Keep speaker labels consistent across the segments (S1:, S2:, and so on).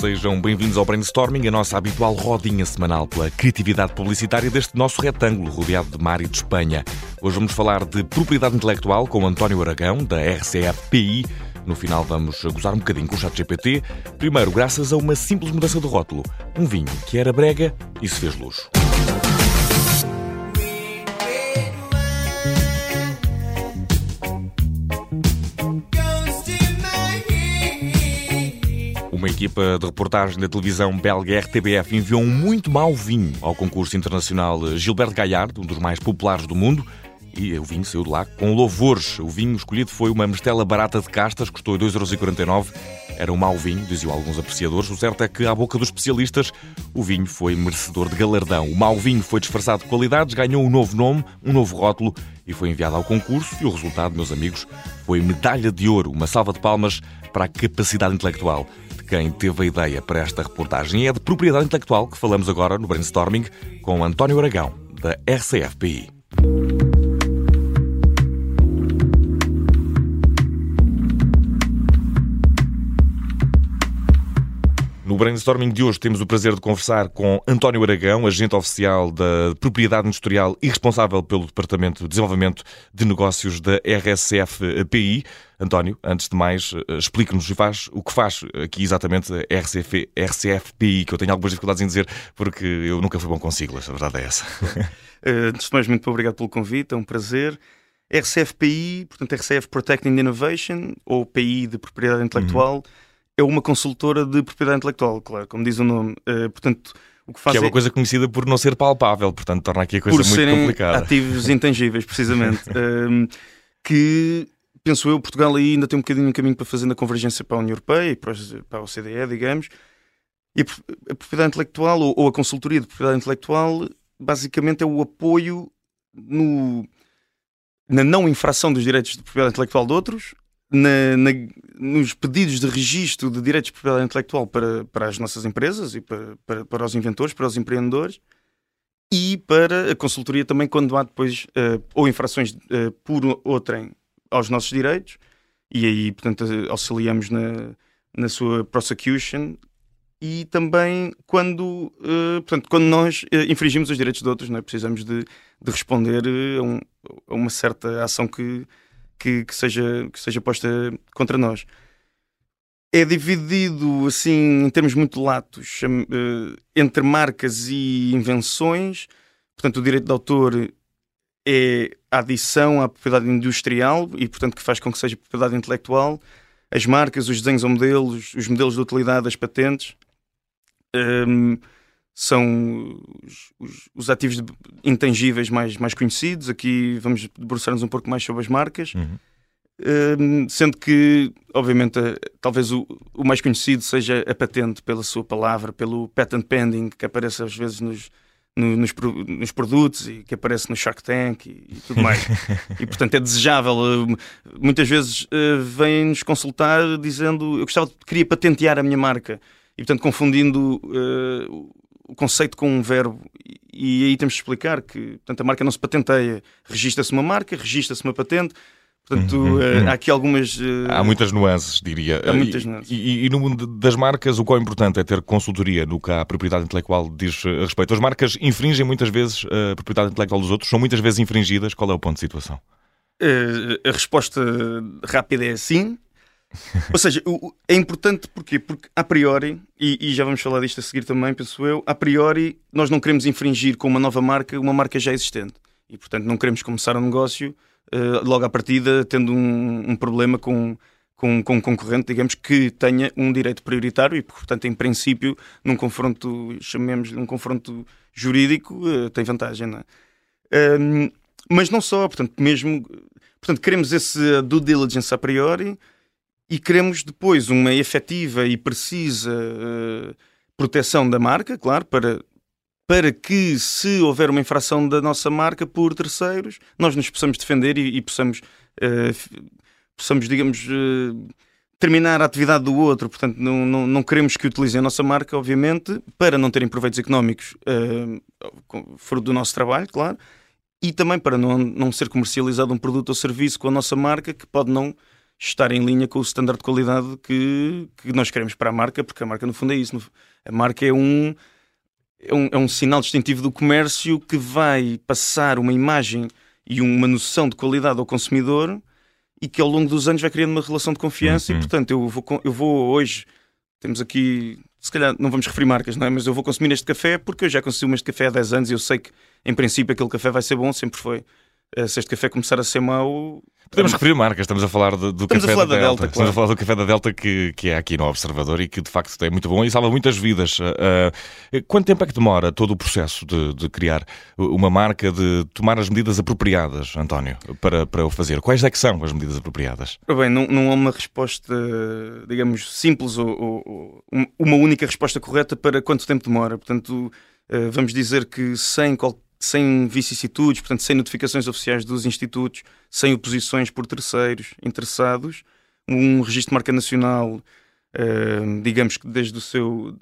S1: Sejam bem-vindos ao Brainstorming, a nossa habitual rodinha semanal pela criatividade publicitária deste nosso retângulo rodeado de mar e de Espanha. Hoje vamos falar de propriedade intelectual com António Aragão, da RCFPI. No final vamos gozar um bocadinho com o chat GPT. Primeiro, graças a uma simples mudança de rótulo. Um vinho que era brega e se fez luxo. Uma equipa de reportagem da televisão belga RTBF enviou um muito mau vinho ao concurso internacional Gilbert Gaillard, um dos mais populares do mundo, e o vinho saiu de lá com louvores. O vinho escolhido foi uma mistela barata de castas, custou 2,49€. Era um mau vinho, diziam alguns apreciadores. O certo é que, à boca dos especialistas, o vinho foi merecedor de galardão. O mau vinho foi disfarçado de qualidades, ganhou um novo nome, um novo rótulo e foi enviado ao concurso. E o resultado, meus amigos, foi medalha de ouro, uma salva de palmas para a capacidade intelectual quem teve a ideia para esta reportagem. É de propriedade intelectual que falamos agora no brainstorming com António Aragão, da RCFPI. Brainstorming de hoje temos o prazer de conversar com António Aragão, agente oficial da Propriedade Industrial e responsável pelo Departamento de Desenvolvimento de Negócios da RSF PI. António, antes de mais, eh, explique-nos o que faz aqui exatamente a RCF, RCF PI, que eu tenho algumas dificuldades em dizer porque eu nunca fui bom com siglas, a verdade é essa.
S2: Eh, antes de mais, muito obrigado pelo convite, é um prazer. RCFPI, portanto, RCF Protecting Innovation, ou PI de Propriedade Intelectual. Uhum é uma consultora de propriedade intelectual, claro, como diz o nome. Uh, portanto, o que faz
S1: que é uma coisa conhecida por não ser palpável, portanto torna aqui a coisa
S2: por
S1: muito
S2: serem
S1: complicada.
S2: ativos intangíveis, precisamente. uh, que, penso eu, Portugal aí ainda tem um bocadinho de caminho para fazer na convergência para a União Europeia e para, a OCDE, digamos. E a propriedade intelectual, ou, ou a consultoria de propriedade intelectual, basicamente é o apoio no, na não infração dos direitos de propriedade intelectual de outros na, na, nos pedidos de registro de direitos de propriedade intelectual para, para as nossas empresas e para, para, para os inventores, para os empreendedores e para a consultoria também quando há depois uh, ou infrações uh, por outrem aos nossos direitos e aí, portanto, auxiliamos na, na sua prosecution e também quando, uh, portanto, quando nós infringimos os direitos de outros, não é? precisamos de, de responder a, um, a uma certa ação que que, que, seja, que seja posta contra nós. É dividido, assim, em termos muito latos, eh, entre marcas e invenções. Portanto, o direito de autor é a adição à propriedade industrial e, portanto, que faz com que seja propriedade intelectual. As marcas, os desenhos ou modelos, os modelos de utilidade, as patentes. Um, ehm, são os, os, os, ativos intangíveis mais, mais conhecidos. Aqui vamos debruçar-nos um pouco mais sobre as marcas. Uhum. Uh, sendo que, obviamente, talvez o, o, mais conhecido seja a patente pela sua palavra, pelo patent pending, que aparece às vezes nos, no, nos, nos, produtos e que aparece no Shark Tank e, e tudo mais. e, portanto, é desejável. Uh, muitas vezes uh, vêm-nos consultar dizendo eu gostava, queria patentear a minha marca. E, portanto, confundindo uh, o conceito com um verbo e aí temos de explicar que portanto, a marca não se patenteia, registra-se uma marca, registra-se uma patente. Portanto, uhum, uh, há aqui algumas. Uh...
S1: Há muitas nuances, diria.
S2: Há muitas nuances.
S1: E, e, e, no mundo das marcas, o qual é importante é ter consultoria no que a propriedade intelectual diz a respeito. As marcas infringem muitas vezes a propriedade intelectual dos outros, são muitas vezes infringidas. Qual é o ponto de situação?
S2: Uh, a resposta rápida é sim. Ou seja, é importante porquê? Porque a priori, e, e, já vamos falar disto a seguir também, penso eu, a priori nós não queremos infringir com uma nova marca uma marca já existente. E portanto não queremos começar um negócio uh, logo à partida tendo um, um problema com, com, com um concorrente, digamos, que tenha um direito prioritário e, portanto, em princípio, num confronto, chamemos-lhe um confronto jurídico, uh, tem vantagem, não é? Uh, mas não só, portanto, mesmo. Portanto, queremos esse due diligence a priori e queremos depois uma efetiva e precisa uh, proteção da marca, claro, para, para que se houver uma infração da nossa marca por terceiros, nós nos possamos defender e, e possamos, uh, possamos, digamos, uh, terminar a atividade do outro. Portanto, não, não, não, queremos que utilizem a nossa marca, obviamente, para não terem proveitos económicos fruto do nosso trabalho, claro, e também para não, não ser comercializado um produto ou serviço com a nossa marca que pode não estar em linha com o standard de qualidade que, que nós queremos para a marca, porque a marca, no fundo, é isso. A marca é um, é um, é um sinal distintivo do comércio que vai passar uma imagem e uma noção de qualidade ao consumidor e que ao longo dos anos vai criando uma relação de confiança. Uhum. E, portanto, eu vou, eu vou hoje. Temos aqui se calhar não vamos referir marcas, não é? Mas eu vou consumir este café porque eu já consumo este café há 10 anos e eu sei que, em princípio, aquele café vai ser bom, sempre foi. Se este café começar a ser mau.
S1: Podemos referir marcas, estamos a falar do, do café
S2: da, da, Delta.
S1: Delta estamos a falar do café da Delta que, que é aqui no Observador e que de facto é muito bom e salva muitas vidas. Uh, quanto tempo é que demora todo o processo de, de, criar uma marca, de tomar as medidas apropriadas, António, para, para o fazer? Quais é que são as medidas apropriadas?
S2: Bem, não, não há uma resposta, digamos, simples ou, ou, uma única resposta correta para quanto tempo demora. Portanto, uh, vamos dizer que sem qualquer sem vicissitudes, portanto, sem notificações oficiais dos institutos, sem oposições por terceiros interessados, um registro de marca nacional, uh, digamos que desde o seu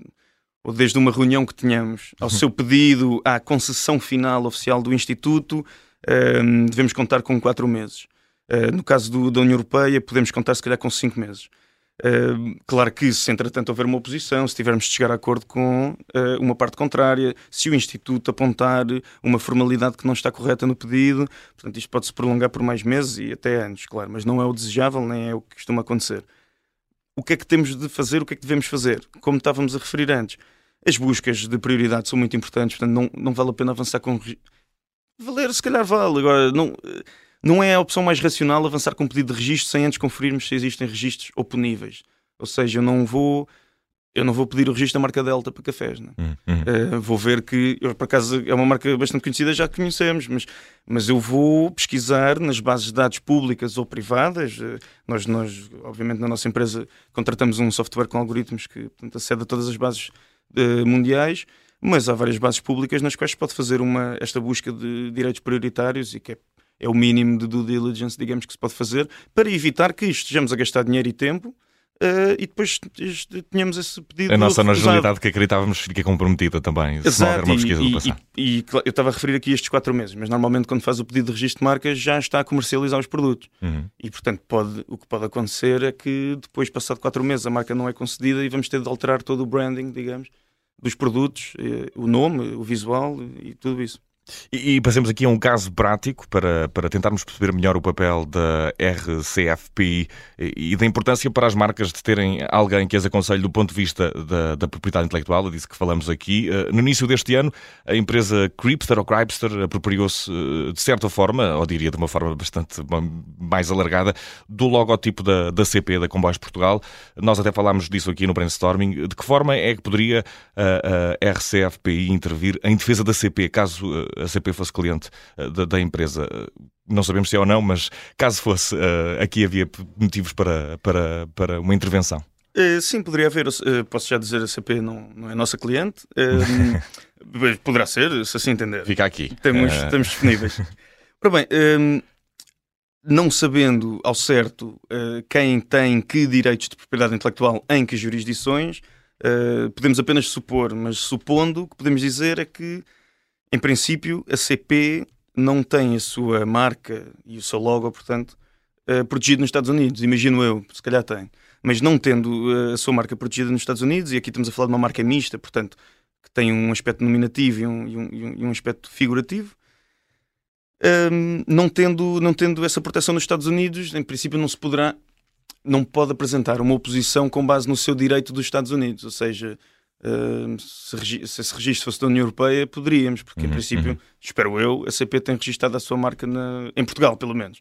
S2: ou desde uma reunião que tenhamos ao seu pedido à concessão final oficial do Instituto, uh, devemos contar com quatro meses. Uh, no caso do, da União Europeia, podemos contar se calhar com cinco meses. Uh, claro que se entretanto houver uma oposição, se tivermos de chegar a acordo com uh, uma parte contrária, se o Instituto apontar uma formalidade que não está correta no pedido, portanto isto pode-se prolongar por mais meses e até anos, claro, mas não é o desejável nem é o que costuma acontecer. O que é que temos de fazer, o que é que devemos fazer? Como estávamos a referir antes, as buscas de prioridade são muito importantes, portanto não, não vale a pena avançar com... Valer, se calhar vale, agora não não é a opção mais racional avançar com um pedido de registro sem antes conferirmos se existem registros oponíveis. Ou seja, eu não vou eu não vou pedir o registro da marca Delta para cafés. Né? Hum, hum. Uh, vou ver que, eu, por acaso, é uma marca bastante conhecida, já conhecemos, mas, mas eu vou pesquisar nas bases de dados públicas ou privadas. Uh, nós, nós, obviamente, na nossa empresa contratamos um software com algoritmos que portanto, acede a todas as bases uh, mundiais, mas há várias bases públicas nas quais pode fazer uma, esta busca de direitos prioritários e que é é o mínimo de due diligence, digamos, que se pode fazer para evitar que estejamos a gastar dinheiro e tempo Uh, e depois tínhamos esse pedido.
S1: A nossa nacionalidade que acreditávamos fica comprometida também,
S2: Exato,
S1: se não houver uma pesquisa
S2: e,
S1: do passado.
S2: E, e, eu estava a referir aqui estes quatro meses, mas normalmente quando faz o pedido de registro de marcas já está a comercializar os produtos. Uhum. E portanto pode, o que pode acontecer é que depois, passado quatro meses, a marca não é concedida e vamos ter de alterar todo o branding, digamos, dos produtos, eh, o nome, o visual e tudo isso.
S1: E, e, passemos aqui a um caso prático para, para tentarmos perceber melhor o papel da RCFPI e, e, da importância para as marcas de terem alguém que as aconselhe do ponto de vista da, da propriedade intelectual, é disso que falamos aqui. Uh, no início deste ano, a empresa Cripster ou Cripster apropriou-se, uh, de certa forma, ou diria de uma forma bastante mais alargada, do logotipo da, da CP, da Comboios Portugal. Nós até falámos disso aqui no brainstorming. De que forma é que poderia a, a RCFPI intervir em defesa da CP, caso a CP fosse cliente eh, da, da empresa. Não sabemos se é ou não, mas caso fosse, eh, aqui havia motivos para, para, para uma intervenção.
S2: Uh, sim, poderia haver. Uh, posso já dizer, a CP não, não é nossa cliente. Uh, poderá ser, se assim entender.
S1: Fica aqui.
S2: Temos, Estamos disponíveis. Ora bem, não sabendo ao certo quem tem que direitos de propriedade intelectual em que jurisdições, podemos apenas supor, mas supondo, o que podemos dizer é que em princípio, a CP não tem a sua marca e o seu logo, portanto, uh, protegido nos Estados Unidos. Imagino eu, se calhar tem. Mas não tendo uh, a sua marca protegida nos Estados Unidos, e aqui estamos a falar de uma marca mista, portanto, que tem um aspecto nominativo e um, e um, e um aspecto figurativo, ehm, não, tendo, não tendo essa proteção nos Estados Unidos, em princípio não se poderá, não pode apresentar uma oposição com base no seu direito dos Estados Unidos, ou seja, Uh, se, se, esse registro fosse da União Europeia, poderíamos, porque uhum, em princípio, uhum. espero eu, a CP tem registado a sua marca na, em Portugal, pelo menos.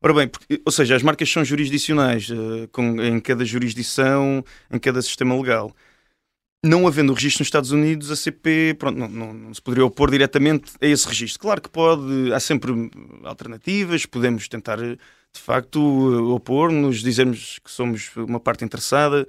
S2: Ora bem, porque, ou seja, as marcas são jurisdicionais, uh, com, em cada jurisdição, em cada sistema legal. Não havendo registro nos Estados Unidos, a CP pronto, não, não, não, se poderia opor diretamente a esse registro. Claro que pode, há sempre alternativas, podemos tentar de facto opor-nos, dizermos que somos uma parte interessada,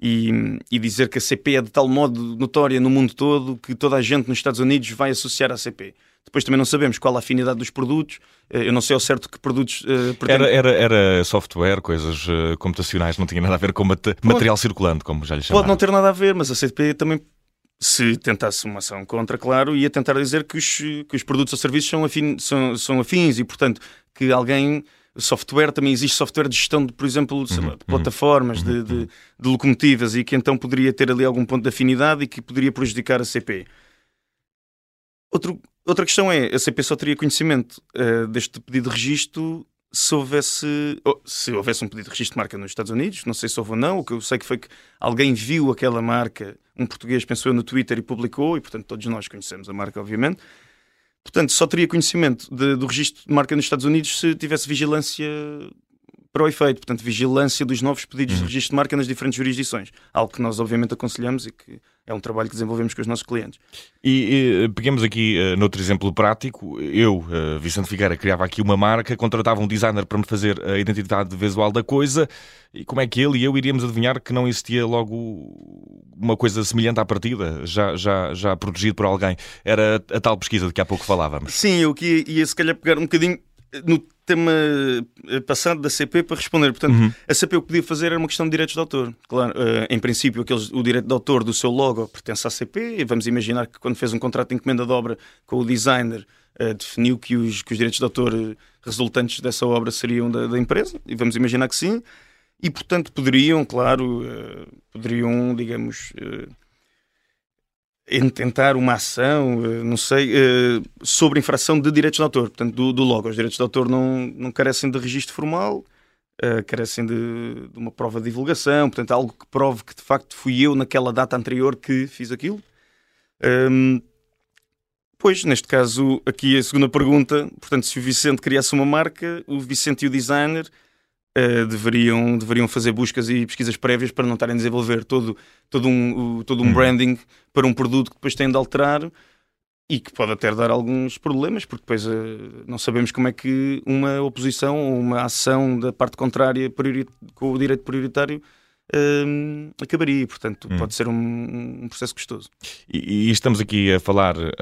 S2: e, e, dizer que a CP é de tal modo notória no mundo todo que toda a gente nos Estados Unidos vai associar à CP. Depois também não sabemos qual a afinidade dos produtos. Eh, eu não sei ao certo que produtos. Uh,
S1: era, era, era, software, coisas uh, computacionais, não tinha nada a ver com mat pode, material circulante, como já lhe chamaram.
S2: Pode não ter nada a ver, mas a CP também, se tentasse uma ação contra, claro, ia tentar dizer que os, que os produtos ou serviços são, afin, são, são afins e, portanto, que alguém software, também existe software de gestão, de, por exemplo, de, lá, de plataformas, de, de, de, locomotivas, e que então poderia ter ali algum ponto de afinidade e que poderia prejudicar a CP. Outro, outra questão é, a CP só teria conhecimento uh, deste pedido de registro se houvesse, se houvesse um pedido de registro de marca nos Estados Unidos, não sei se houve ou não, o que eu sei que foi que alguém viu aquela marca, um português pensou no Twitter e publicou, e portanto todos nós conhecemos a marca, obviamente. Portanto, só teria conhecimento de, do registro de marca nos Estados Unidos se tivesse vigilância para o efeito, portanto, vigilância dos novos pedidos uhum. de registro de marca nas diferentes jurisdições. Algo que nós, obviamente, aconselhamos e que é um trabalho que desenvolvemos com os nossos clientes.
S1: E, e peguemos aqui uh, noutro exemplo prático. Eu, uh, Vicente Figueira, criava aqui uma marca, contratava um designer para me fazer a identidade visual da coisa. E como é que ele e eu iríamos adivinhar que não existia logo uma coisa semelhante à partida, já, já, já protegido por alguém? Era a tal pesquisa de que há pouco falávamos.
S2: Sim, eu que ia, ia se calhar pegar um bocadinho no tema eh, passado da CP para responder. Portanto, uhum. a CP o que podia fazer era uma questão de direitos de autor. Claro, uh, em princípio, aqueles, o direito de autor do seu logo pertence à CP e vamos imaginar que quando fez um contrato de encomenda de obra com o designer, uh, definiu que os, que os direitos de autor resultantes dessa obra seriam da, da, empresa e vamos imaginar que sim. E, portanto, poderiam, claro, poderiam, digamos tentar uma ação, eh, não sei, eh, sobre infração de direitos de autor, portanto, do, do logo. Os direitos de autor não, não carecem de registro formal, uh, carecem de, de, uma prova de divulgação, portanto, algo que prove que de facto fui eu naquela data anterior que fiz aquilo. Um, pois, neste caso, aqui a segunda pergunta, portanto, se o Vicente criasse uma marca, o Vicente e o designer uh, deveriam, deveriam fazer buscas e pesquisas prévias para não estarem a desenvolver todo, todo um, todo um uhum. branding para um produto que depois têm de alterar e que pode até dar alguns problemas, porque depois uh, não sabemos como é que uma oposição ou uma ação da parte contrária com o direito prioritário uh, acabaria. Portanto, hum. pode ser um, um processo custoso.
S1: E, e, estamos aqui a falar uh,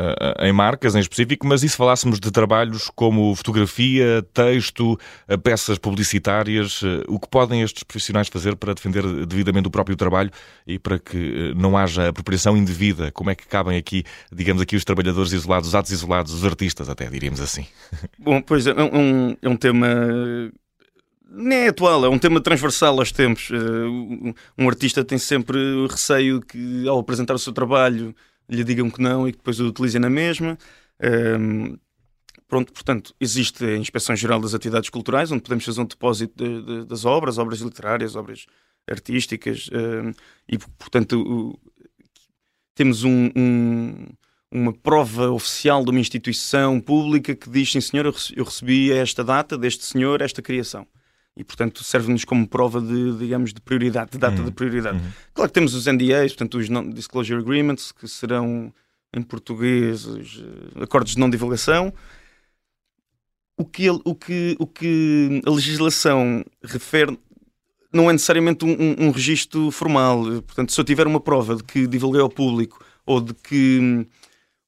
S1: em marcas em específico, mas e se falássemos de trabalhos como fotografia, texto, uh, peças publicitárias, uh, o que podem estes profissionais fazer para defender devidamente o próprio trabalho e para que não haja apropriação indevida? Como é que cabem aqui, digamos aqui, os trabalhadores isolados, os atos isolados, os artistas, até diríamos assim?
S2: Bom, pois é, é um, é um tema nem é atual, é um tema transversal aos tempos. Eh, um artista tem sempre receio que, ao apresentar o seu trabalho, lhe digam que não e que depois o utilizem na mesma. Ehm, pronto, portanto, existe a Inspeção Geral das Atividades Culturais, onde podemos fazer um depósito de, de, das obras, obras literárias, obras artísticas, ehm, e, portanto, temos um, um, uma prova oficial de uma instituição pública que diz, sim senhor, eu recebi esta data deste senhor, esta criação e, portanto, serve-nos como prova de, digamos, de prioridade, de data uhum. de prioridade. Uhum. Claro que temos os NDAs, portanto, os Non-Disclosure Agreements, que serão, em português, os uh, acordos de não-divulgação. O que, o, que, o que a legislação refere não é necessariamente um, um, um registro formal. Portanto, se eu tiver uma prova de que divulguei ao público ou de que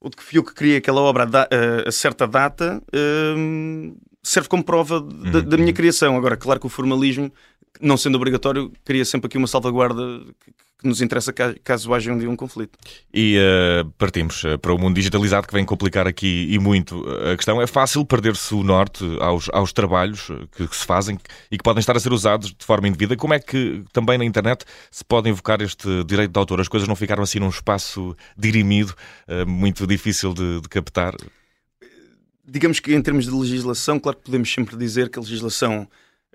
S2: ou de que fui eu que criei aquela obra a, a certa data, uh, serve como prova da, da minha uhum. criação. Agora, claro que o formalismo, não sendo obrigatório, cria sempre aqui uma salvaguarda que, que nos interessa caso haja um dia um conflito.
S1: E uh, partimos eh, para o mundo digitalizado que vem complicar aqui e muito a questão. É fácil perder-se o norte aos, aos trabalhos que, que, se fazem e que podem estar a ser usados de forma indevida. Como é que também na internet se pode invocar este direito de autor? As coisas não ficaram assim num espaço dirimido, uh, muito difícil de, de captar?
S2: Digamos que em termos de legislação, claro que podemos sempre dizer que a legislação,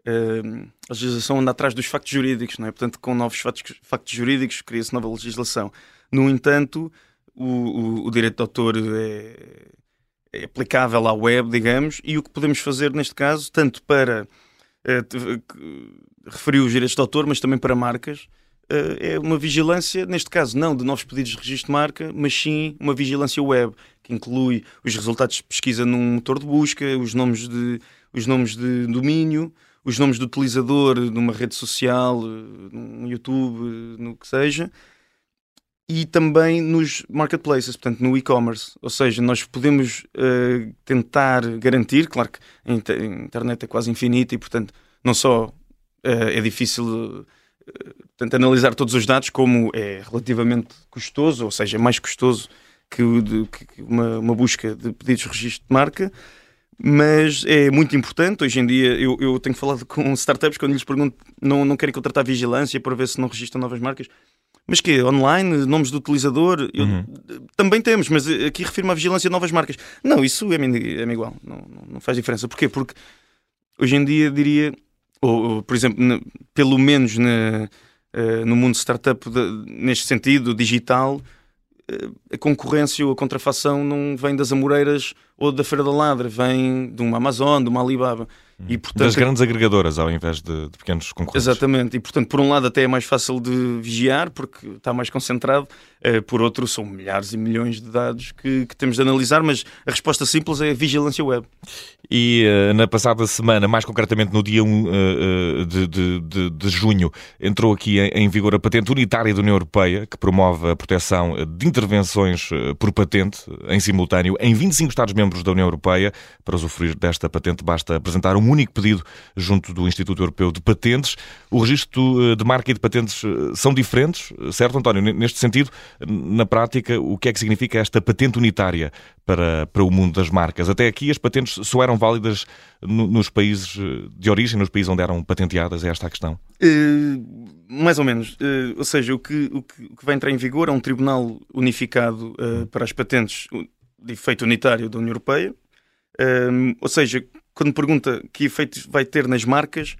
S2: uh, a legislação anda atrás dos factos jurídicos, não é? Portanto, com novos factos, factos jurídicos cria-se nova legislação. No entanto, o, o, o direito de autor é, é, aplicável à web, digamos, e o que podemos fazer neste caso, tanto para uh, referir os direitos de autor, mas também para marcas, uh, é uma vigilância, neste caso não de novos pedidos de registro de marca, mas sim uma vigilância web que inclui os resultados de pesquisa num motor de busca, os nomes de, os nomes de domínio, os nomes do utilizador numa rede social, no YouTube, no que seja, e também nos marketplaces, portanto no e-commerce. Ou seja, nós podemos uh, tentar garantir, claro que a internet é quase infinita e, portanto, não só uh, é difícil uh, analisar todos os dados, como é relativamente custoso, ou seja, é mais custoso que, de, que uma, uma, busca de pedidos de registro de marca, mas é muito importante. Hoje em dia, eu, eu tenho falado com startups quando lhes pergunto, não, não querem contratar vigilância para ver se não registram novas marcas. Mas que Online, nomes do utilizador, eu, uhum. também temos, mas aqui refiro-me à vigilância de novas marcas. Não, isso é-me é igual, não, não faz diferença. Porquê? Porque hoje em dia diria, ou, ou por exemplo, na, pelo menos na, uh, no mundo startup, de, neste sentido, digital, a concorrência ou a contrafação não vem das Amoreiras ou da Feira da Ladra, vem de uma Amazon, de uma Alibaba.
S1: E, portanto, das grandes agregadoras ao invés de, de, pequenos concorrentes.
S2: Exatamente, e portanto, por um lado, até é mais fácil de vigiar porque está mais concentrado, uh, por outro, são milhares e milhões de dados que, que, temos de analisar, mas a resposta simples é a vigilância web.
S1: E uh, na passada semana, mais concretamente no dia 1 uh, de, de, de, junho, entrou aqui em, vigor a patente unitária da União Europeia, que promove a proteção de intervenções por patente em simultâneo em 25 Estados-membros da União Europeia. Para usufruir desta patente, basta apresentar um único pedido junto do Instituto Europeu de Patentes. O registro eh, de marca e de patentes eh, são diferentes, certo, António? Neste sentido, na prática, o que é que significa esta patente unitária para, para o mundo das marcas? Até aqui as patentes só eram válidas no, nos países eh, de origem, nos países onde eram patenteadas? É esta a questão?
S2: Uh, mais ou menos. Uh, ou seja, o que, o, que, o que vai entrar em vigor é um tribunal unificado uh, para as patentes de efeito unitário da União Europeia. Um, ou seja, quando me pergunta que efeitos vai ter nas marcas,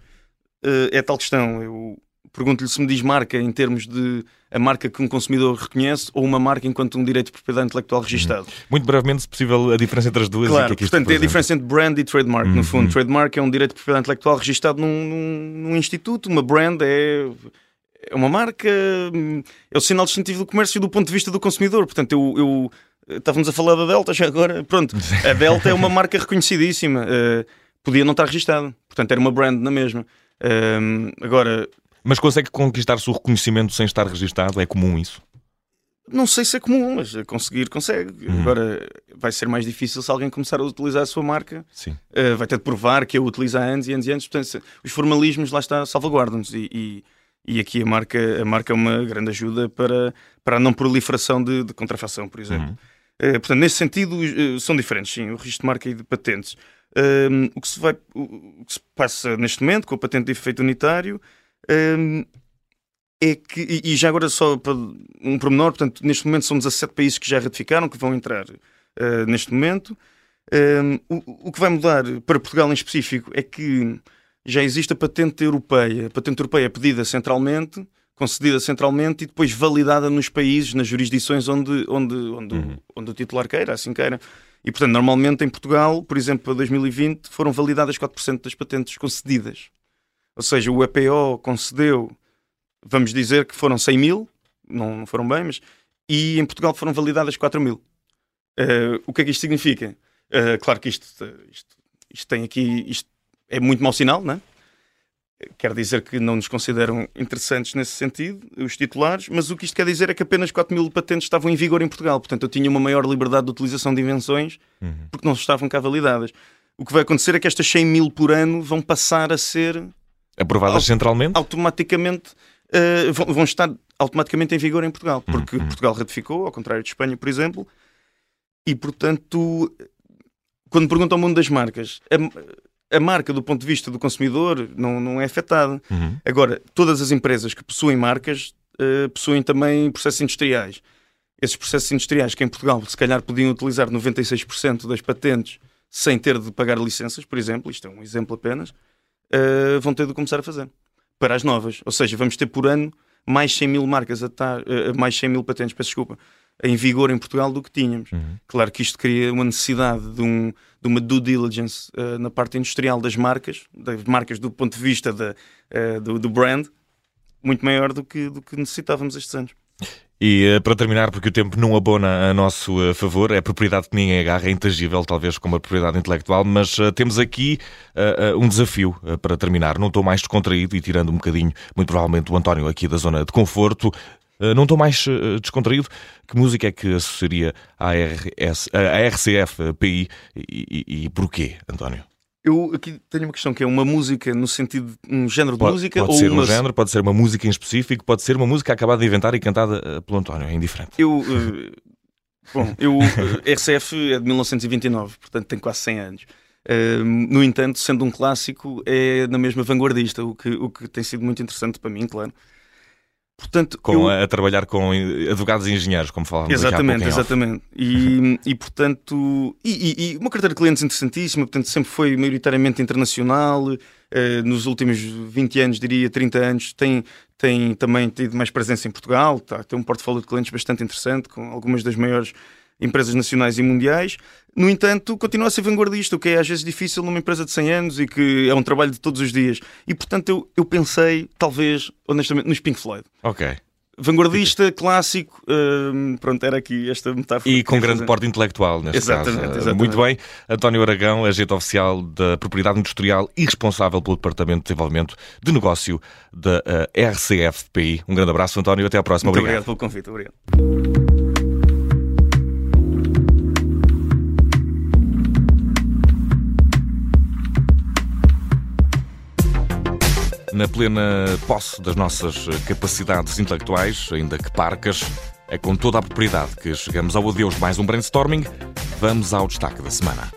S2: uh, é tal questão. Eu pergunto-lhe se me diz marca em termos de a marca que um consumidor reconhece ou uma marca enquanto um direito de propriedade intelectual uhum. registado. Uhum.
S1: Muito brevemente, se possível, a diferença entre as duas.
S2: Claro, que é portanto, é a diferença entre brand e trademark, uhum. no fundo. Trademark é um direito de propriedade intelectual registado num, num, num instituto, uma brand é é uma marca, é o sinal distintivo do comércio do ponto de vista do consumidor. Portanto, eu, eu Estávamos a falar da Delta já agora. Pronto, a Delta é uma marca reconhecidíssima. Uh, podia não estar registada. Portanto, era uma brand na mesma. Uh, agora.
S1: Mas consegue conquistar-se o reconhecimento sem estar registado? É comum isso?
S2: Não sei se é comum, mas conseguir consegue. Uhum. Agora vai ser mais difícil se alguém começar a utilizar a sua marca.
S1: Sim.
S2: Uh, vai ter de provar que a utiliza há anos e anos e anos. Portanto, os formalismos lá está salvaguardam-nos e, e, e, aqui a marca, a marca é uma grande ajuda para, para a não proliferação de, de contrafação, por exemplo. Uhum. Eh, portanto, nesse sentido, uh, são diferentes, sim, o registro de marca e de patentes. Uh, o, que se vai, o, que se passa neste momento com a patente de efeito unitário ehm, é que, e, já agora só para um pormenor, portanto, neste momento são 17 países que já ratificaram, que vão entrar eh, neste momento. Ehm, o, o que vai mudar para Portugal em específico é que já existe a patente europeia. A patente europeia é pedida centralmente concedida centralmente e depois validada nos países, nas jurisdições onde, onde, onde, uhum. onde o titular queira, assim queira. E, portanto, normalmente em Portugal, por exemplo, para 2020, foram validadas 4% das patentes concedidas. Ou seja, o EPO concedeu, vamos dizer que foram 100 mil, não, não foram bem, mas. E em Portugal foram validadas 4 mil. Uh, o que é que isto significa? Uh, claro que isto, isto, isto tem aqui. Isto é muito mau sinal, não é? Quer dizer que não nos consideram interessantes nesse sentido, os titulares, mas o que isto quer dizer é que apenas 4 mil patentes estavam em vigor em Portugal. Portanto, eu tinha uma maior liberdade de utilização de invenções uhum. porque não estavam cá validadas. O que vai acontecer é que estas 100 mil por ano vão passar a ser
S1: aprovadas centralmente?
S2: Automaticamente uh, vão, vão, estar automaticamente em vigor em Portugal, porque uhum. Portugal ratificou, ao contrário de Espanha, por exemplo, e portanto, quando perguntam ao mundo das marcas, a marca, do ponto de vista do consumidor, não, não é afetada. Uhum. Agora, todas as empresas que possuem marcas uh, possuem também processos industriais. Esses processos industriais que em Portugal se calhar podiam utilizar 96% das patentes sem ter de pagar licenças, por exemplo, isto é um exemplo apenas, uh, vão ter de começar a fazer para as novas. Ou seja, vamos ter por ano mais 100 mil marcas a estar, uh, mais 100 mil patentes, peço desculpa, em vigor em Portugal do que tínhamos. Uhum. Claro que isto cria uma necessidade de, um, de uma due diligence uh, na parte industrial das marcas, das marcas do ponto de vista da, uh, do, do, brand, muito maior do que, do que necessitávamos estes anos.
S1: E uh, para terminar, porque o tempo não abona a nosso favor, é a propriedade que ninguém agarra, é intangível, talvez como a propriedade intelectual, mas temos aqui um desafio para terminar. Não estou mais descontraído e tirando um bocadinho, muito provavelmente, o António aqui da zona de conforto. Eh, não estou mais eh, descontraído. Que música é que associaria à, RS, à RCF PI e, e, e porquê, António?
S2: Eu aqui tenho uma questão que é uma música no sentido de um género de
S1: pode,
S2: música
S1: pode
S2: ou
S1: ser
S2: uma...
S1: um género, pode ser uma música em específico, pode ser uma música acabada de inventar e cantada eh, pelo António, é indiferente.
S2: Eu uh, bom, eu RCF é de 1929, portanto tem quase 100 anos. Uh, no entanto, sendo um clássico, é na mesma vanguardista, o que, o que tem sido muito interessante para mim, claro.
S1: Portanto, com, eu... a, a, trabalhar com advogados e engenheiros, como falávamos
S2: Exatamente, exatamente. E, e portanto, e, e, uma carteira de clientes interessantíssima, portanto, sempre foi maioritariamente internacional. Uh, nos últimos 20 anos, diria 30 anos, tem, tem também tido mais presença em Portugal, tá, tem um portfólio de clientes bastante interessante, com algumas das maiores empresas nacionais e mundiais. No entanto, continua a ser vanguardista, o que é às vezes difícil numa empresa de 100 anos e que é um trabalho de todos os dias. E portanto, eu, eu pensei, talvez, honestamente, nos Pink Floyd.
S1: Ok.
S2: Vanguardista, clássico, hum, pronto, era aqui esta metáfora.
S1: E com grande fazer. porte intelectual, neste
S2: exatamente,
S1: caso.
S2: Exatamente.
S1: Muito bem. António Aragão, agente oficial da Propriedade Industrial e responsável pelo Departamento de Desenvolvimento de Negócio da eh, RCFPI. Um grande abraço, António, até à próxima.
S2: Muito
S1: obrigado.
S2: obrigado pelo convite. Obrigado.
S1: Na plena posse das nossas capacidades intelectuais, ainda que parcas, é com toda a propriedade que chegamos ao adeus de mais um brainstorming. Vamos ao destaque da semana.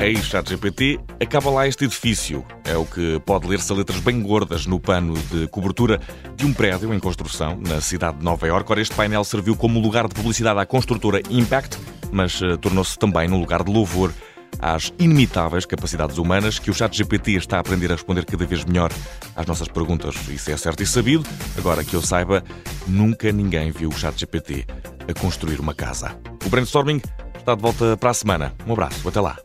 S1: Eis ChatGPT, acaba lá este edifício. É o que pode ler-se a letras bem gordas no pano de cobertura de um prédio em construção na cidade de Nova Iorque. Ora, este painel serviu como lugar de publicidade à construtora Impact, mas uh, tornou-se também num lugar de louvor às inimitáveis capacidades humanas que o chat GPT está a aprender a responder cada vez melhor às nossas perguntas. Isso é certo e sabido. Agora que eu saiba, nunca ninguém viu o chat GPT a construir uma casa. O brainstorming está de volta para a semana. Um abraço, até lá.